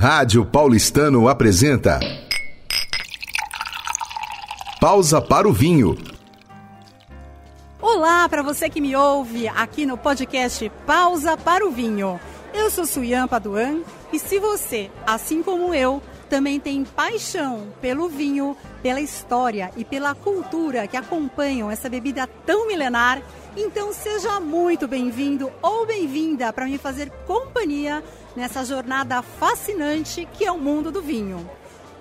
Rádio Paulistano apresenta. Pausa para o vinho. Olá para você que me ouve aqui no podcast Pausa para o Vinho. Eu sou Suyan Paduan e se você, assim como eu, também tem paixão pelo vinho, pela história e pela cultura que acompanham essa bebida tão milenar, então seja muito bem-vindo ou bem-vinda para me fazer companhia nessa jornada fascinante que é o mundo do vinho.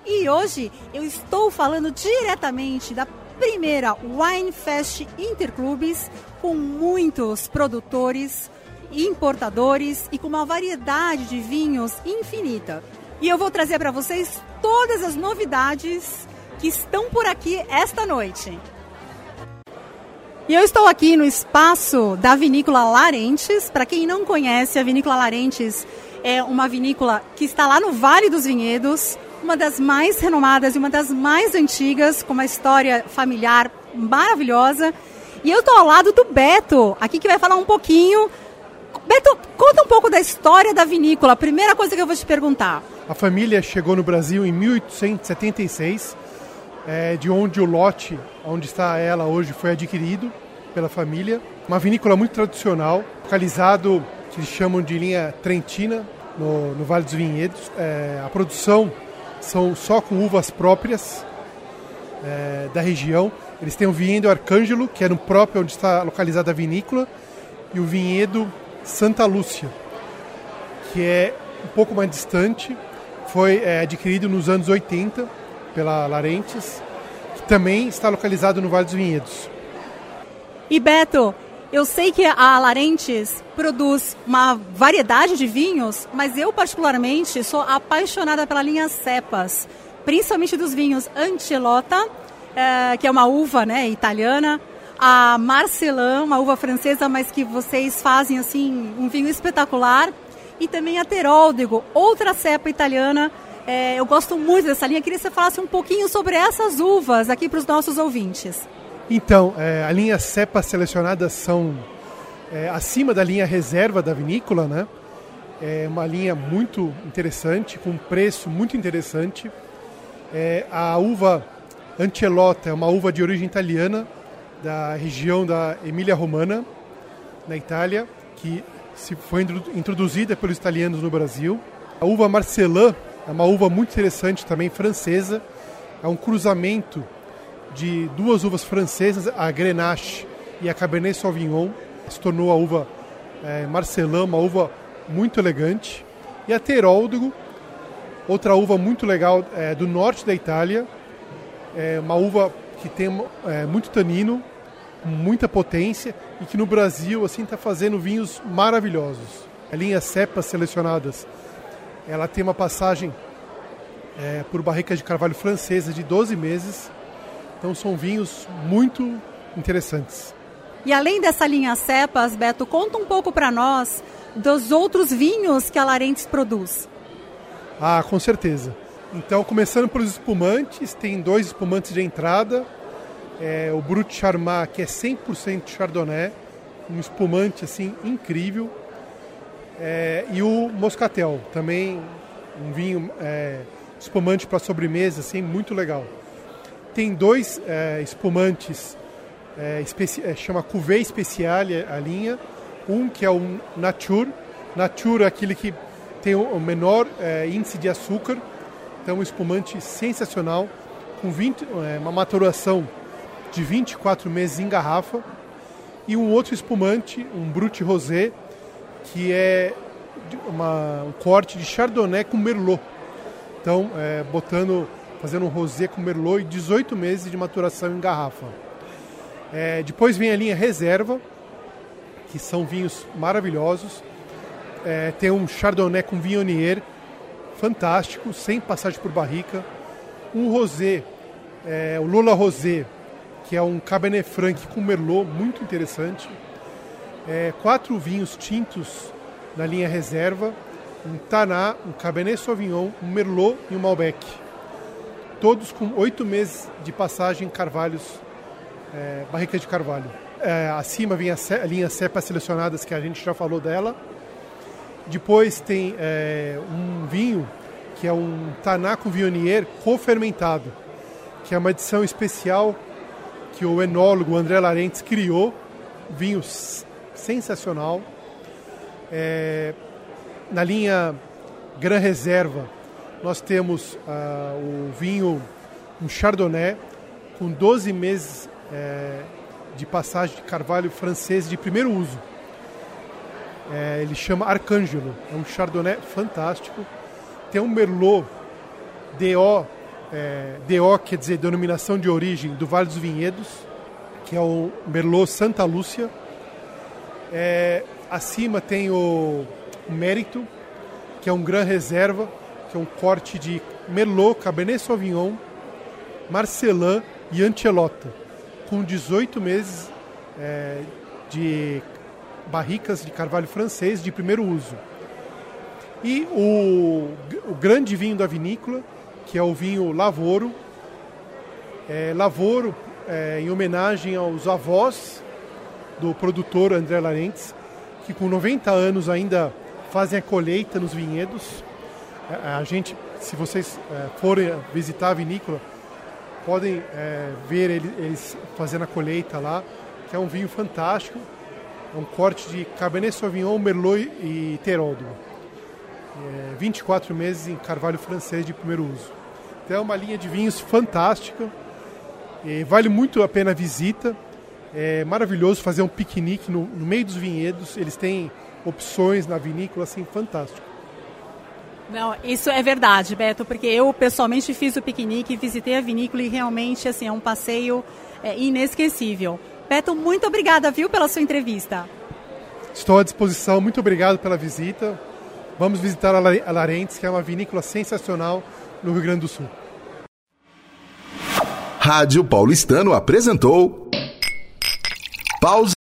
E hoje eu estou falando diretamente da primeira Wine Fest Interclubes com muitos produtores, importadores e com uma variedade de vinhos infinita. E eu vou trazer para vocês todas as novidades que estão por aqui esta noite. E eu estou aqui no espaço da Vinícola Larentes. Para quem não conhece, a Vinícola Larentes é uma vinícola que está lá no Vale dos Vinhedos, uma das mais renomadas e uma das mais antigas, com uma história familiar maravilhosa. E eu estou ao lado do Beto, aqui que vai falar um pouquinho. Beto, conta um pouco da história da vinícola. Primeira coisa que eu vou te perguntar. A família chegou no Brasil em 1876 é, de onde o lote, onde está ela hoje, foi adquirido pela família. Uma vinícola muito tradicional, localizado, que eles chamam de linha Trentina, no, no Vale dos Vinhedos. É, a produção são só com uvas próprias é, da região. Eles têm o vinhedo Arcângelo, que é no próprio onde está localizada a vinícola, e o vinhedo Santa Lúcia, que é um pouco mais distante, foi é, adquirido nos anos 80 pela Larentes, que também está localizado no Vale dos Vinhedos. E Beto, eu sei que a Larentes produz uma variedade de vinhos, mas eu particularmente sou apaixonada pela linha cepas, principalmente dos vinhos Antilota, é, que é uma uva né, italiana, a Marcelin, uma uva francesa, mas que vocês fazem assim um vinho espetacular, e também a Teróldego, outra cepa italiana é, eu gosto muito dessa linha. Queria que você falasse um pouquinho sobre essas uvas aqui para os nossos ouvintes. Então, é, a linha cepas selecionadas são é, acima da linha reserva da vinícola, né? É uma linha muito interessante, com um preço muito interessante. É, a uva Ancelota é uma uva de origem italiana, da região da Emília-Romana, na Itália, que se foi introduzida pelos italianos no Brasil. A uva Marcelin é uma uva muito interessante também, francesa. É um cruzamento de duas uvas francesas, a Grenache e a Cabernet Sauvignon. Se tornou a uva é, Marcelin, uma uva muito elegante. E a Teróldego, outra uva muito legal é, do norte da Itália. É uma uva que tem é, muito tanino, muita potência e que no Brasil assim está fazendo vinhos maravilhosos. A linha cepas selecionadas ela tem uma passagem é, por barricas de carvalho francesa de 12 meses. Então são vinhos muito interessantes. E além dessa linha cepas, Beto, conta um pouco para nós dos outros vinhos que a Larentes produz. Ah, com certeza. Então, começando pelos espumantes, tem dois espumantes de entrada. É, o Brut Charmat, que é 100% Chardonnay, um espumante assim incrível. É, e o Moscatel, também um vinho é, espumante para sobremesa, assim, muito legal. Tem dois é, espumantes, é, é, chama Cuvée Speciale a linha. Um que é o Nature. Nature é aquele que tem o menor é, índice de açúcar. Então, um espumante sensacional, com 20, uma maturação de 24 meses em garrafa. E um outro espumante, um Brut Rosé, que é uma, um corte de Chardonnay com Merlot. Então, é, botando, fazendo um rosé com Merlot e 18 meses de maturação em garrafa. É, depois vem a linha Reserva, que são vinhos maravilhosos. É, tem um Chardonnay com Viognier, fantástico, sem passagem por barrica. Um rosé, é, o Lola Rosé, que é um Cabernet Franc com Merlot, muito interessante. É, quatro vinhos tintos na linha reserva, um Taná, um Cabernet Sauvignon, um Merlot e um Malbec. Todos com oito meses de passagem em carvalhos, é, barrica de carvalho. É, acima vem a, a, linha cepas selecionadas, que a gente já falou dela. Depois tem é, um vinho que é um Tanaco Vionier co-fermentado, que é uma edição especial que o enólogo André Larentes criou, vinho sensacional. É, na linha Gran Reserva, nós temos uh, o vinho, um Chardonnay, com 12 meses é, de passagem de carvalho francês de primeiro uso. É, ele chama Arcângelo, é um Chardonnay fantástico. Tem um Merlot DO, é, DO quer dizer denominação de origem do Vale dos Vinhedos, que é o Merlot Santa Lúcia. É, acima tem o Mérito, que é um Gran Reserva, que é um corte de Merlot, Cabernet Sauvignon, Marcelin e Ancelota, com 18 meses é, de barricas de carvalho francês de primeiro uso. E o, o grande vinho da vinícola, que é o vinho Lavoro. É, Lavoro, é, em homenagem aos avós do produtor André Larentes, que com 90 anos ainda fazem a colheita nos vinhedos. A, é, a gente, se vocês é, forem visitar a vinícola, podem é, ver ele, eles fazendo a colheita lá, que é um vinho fantástico. É um corte de Cabernet Sauvignon, Merlot e Terodo. É, 24 meses em carvalho francês de primeiro uso. Então é uma linha de vinhos fantástica. vale muito a pena a visita. É maravilhoso fazer um piquenique no, no meio dos vinhedos. Eles têm opções na vinícola assim fantástico. Não, isso é verdade, Beto, porque eu pessoalmente fiz o piquenique, visitei a vinícola e realmente assim é um passeio é, inesquecível. Beto, muito obrigada, viu, pela sua entrevista. Estou à disposição, muito obrigado pela visita. Vamos visitar a Larentes, que é uma vinícola sensacional no Rio Grande do Sul. Rádio Paulistano apresentou Pausa